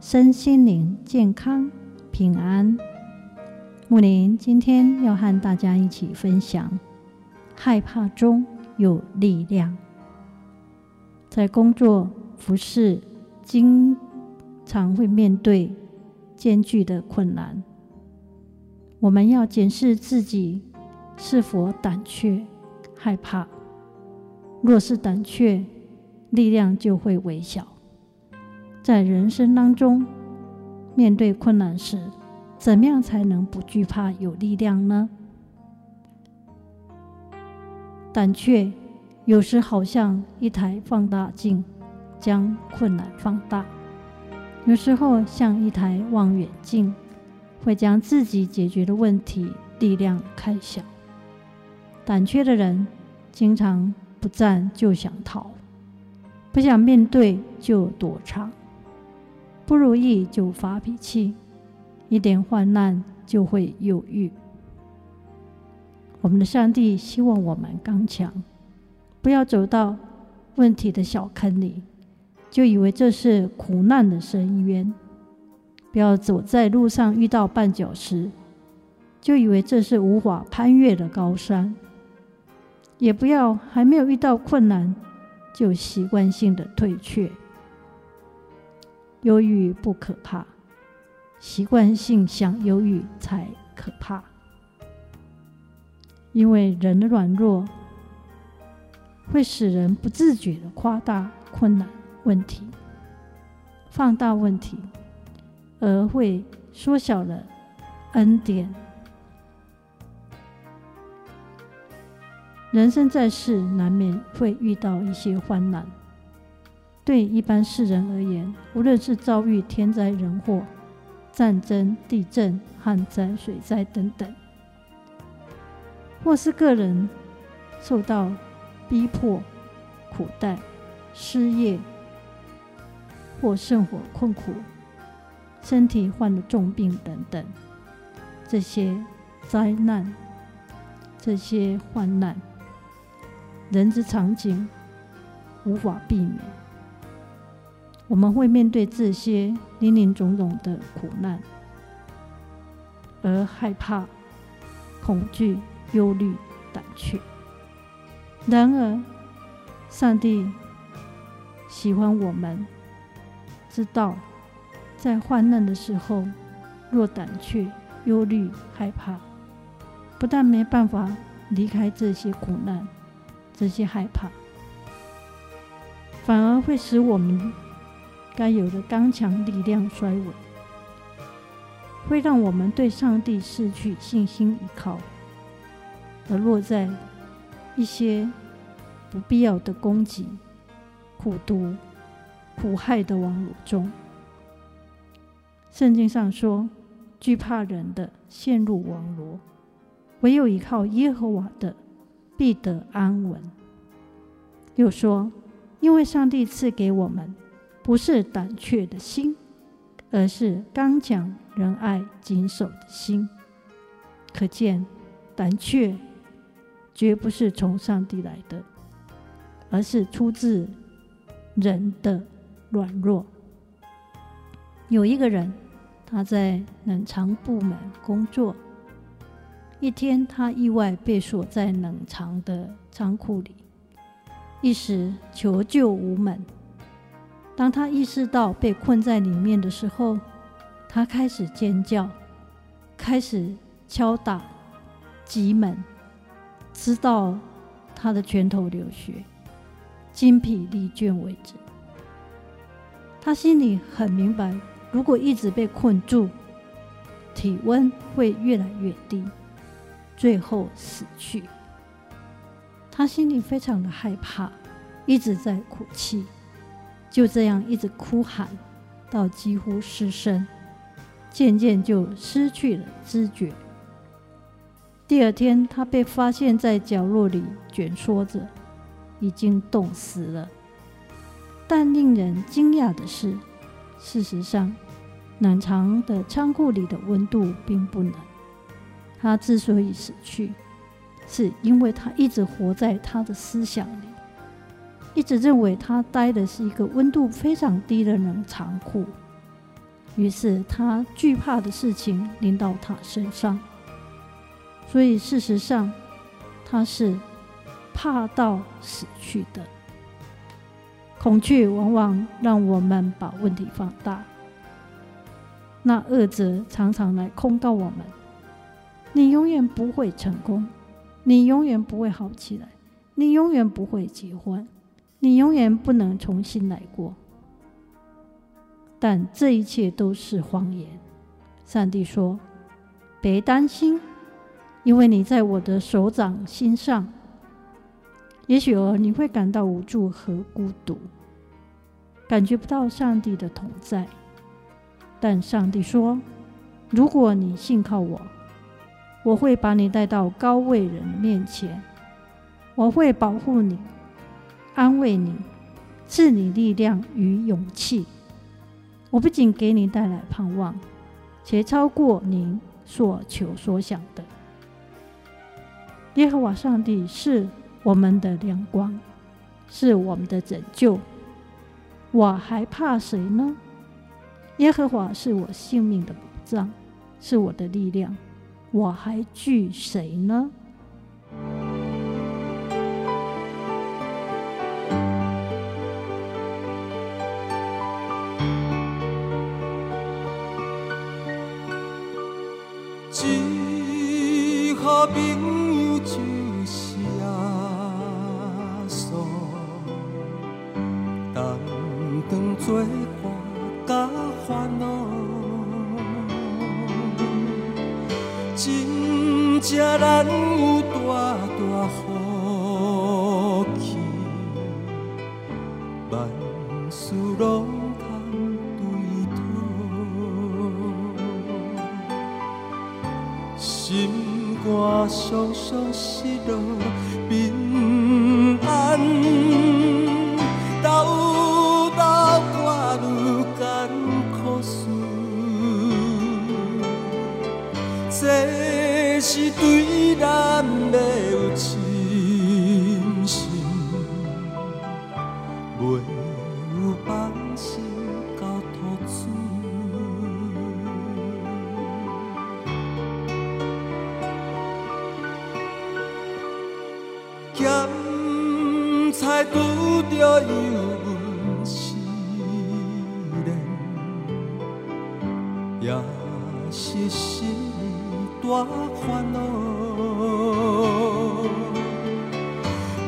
身心灵健康平安。木林今天要和大家一起分享：害怕中有力量。在工作、服饰，经常会面对艰巨的困难。我们要检视自己是否胆怯、害怕。若是胆怯，力量就会微小。在人生当中，面对困难时，怎么样才能不惧怕、有力量呢？胆怯有时好像一台放大镜，将困难放大；有时候像一台望远镜，会将自己解决的问题力量开小。胆怯的人经常不战就想逃，不想面对就躲藏。不如意就发脾气，一点患难就会忧郁。我们的上帝希望我们刚强，不要走到问题的小坑里，就以为这是苦难的深渊；不要走在路上遇到绊脚石，就以为这是无法攀越的高山；也不要还没有遇到困难，就习惯性的退却。忧郁不可怕，习惯性想忧郁才可怕。因为人的软弱会使人不自觉的夸大困难问题，放大问题，而会缩小了恩典。人生在世，难免会遇到一些患难。对一般世人而言，无论是遭遇天灾人祸、战争、地震、旱灾、水灾等等，或是个人受到逼迫、苦待、失业，或生活困苦、身体患了重病等等，这些灾难、这些患难，人之常情，无法避免。我们会面对这些林林总总的苦难，而害怕、恐惧、忧虑、胆怯。然而，上帝喜欢我们知道，在患难的时候，若胆怯、忧虑、害怕，不但没办法离开这些苦难、这些害怕，反而会使我们。该有的刚强力量衰微，会让我们对上帝失去信心依靠，而落在一些不必要的攻击、苦毒、苦害的网络中。圣经上说：“惧怕人的陷入网罗，唯有依靠耶和华的，必得安稳。”又说：“因为上帝赐给我们。”不是胆怯的心，而是刚强、仁爱、谨守的心。可见，胆怯绝不是从上帝来的，而是出自人的软弱。有一个人，他在冷藏部门工作，一天，他意外被锁在冷藏的仓库里，一时求救无门。当他意识到被困在里面的时候，他开始尖叫，开始敲打急门，直到他的拳头流血、精疲力尽为止。他心里很明白，如果一直被困住，体温会越来越低，最后死去。他心里非常的害怕，一直在哭泣。就这样一直哭喊，到几乎失声，渐渐就失去了知觉。第二天，他被发现在角落里蜷缩着，已经冻死了。但令人惊讶的是，事实上，冷藏的仓库里的温度并不冷。他之所以死去，是因为他一直活在他的思想里，一直认为他待的是一个温度非常低的冷藏库。于是他惧怕的事情临到他身上，所以事实上他是怕到死去的。恐惧往往让我们把问题放大，那恶者常常来控告我们。你永远不会成功，你永远不会好起来，你永远不会结婚，你永远不能重新来过。但这一切都是谎言。上帝说：“别担心，因为你在我的手掌心上。”也许哦，你会感到无助和孤独，感觉不到上帝的同在。但上帝说：“如果你信靠我。”我会把你带到高位人面前，我会保护你，安慰你，赐你力量与勇气。我不仅给你带来盼望，且超过你所求所想的。耶和华上帝是我们的亮光，是我们的拯救。我还怕谁呢？耶和华是我性命的保障，是我的力量。我还惧谁呢？一好肝伤伤失落咸菜拄着油温试炼，也是心。大烦恼，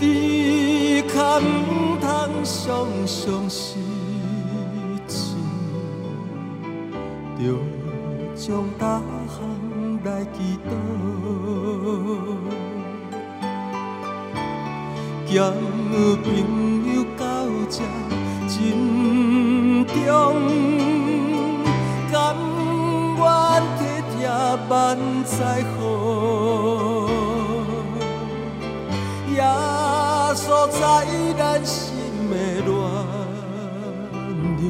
只可唔通常常失志，着将大项来祈祷，交朋友到这真重。万载好，耶稣在咱心的暖流，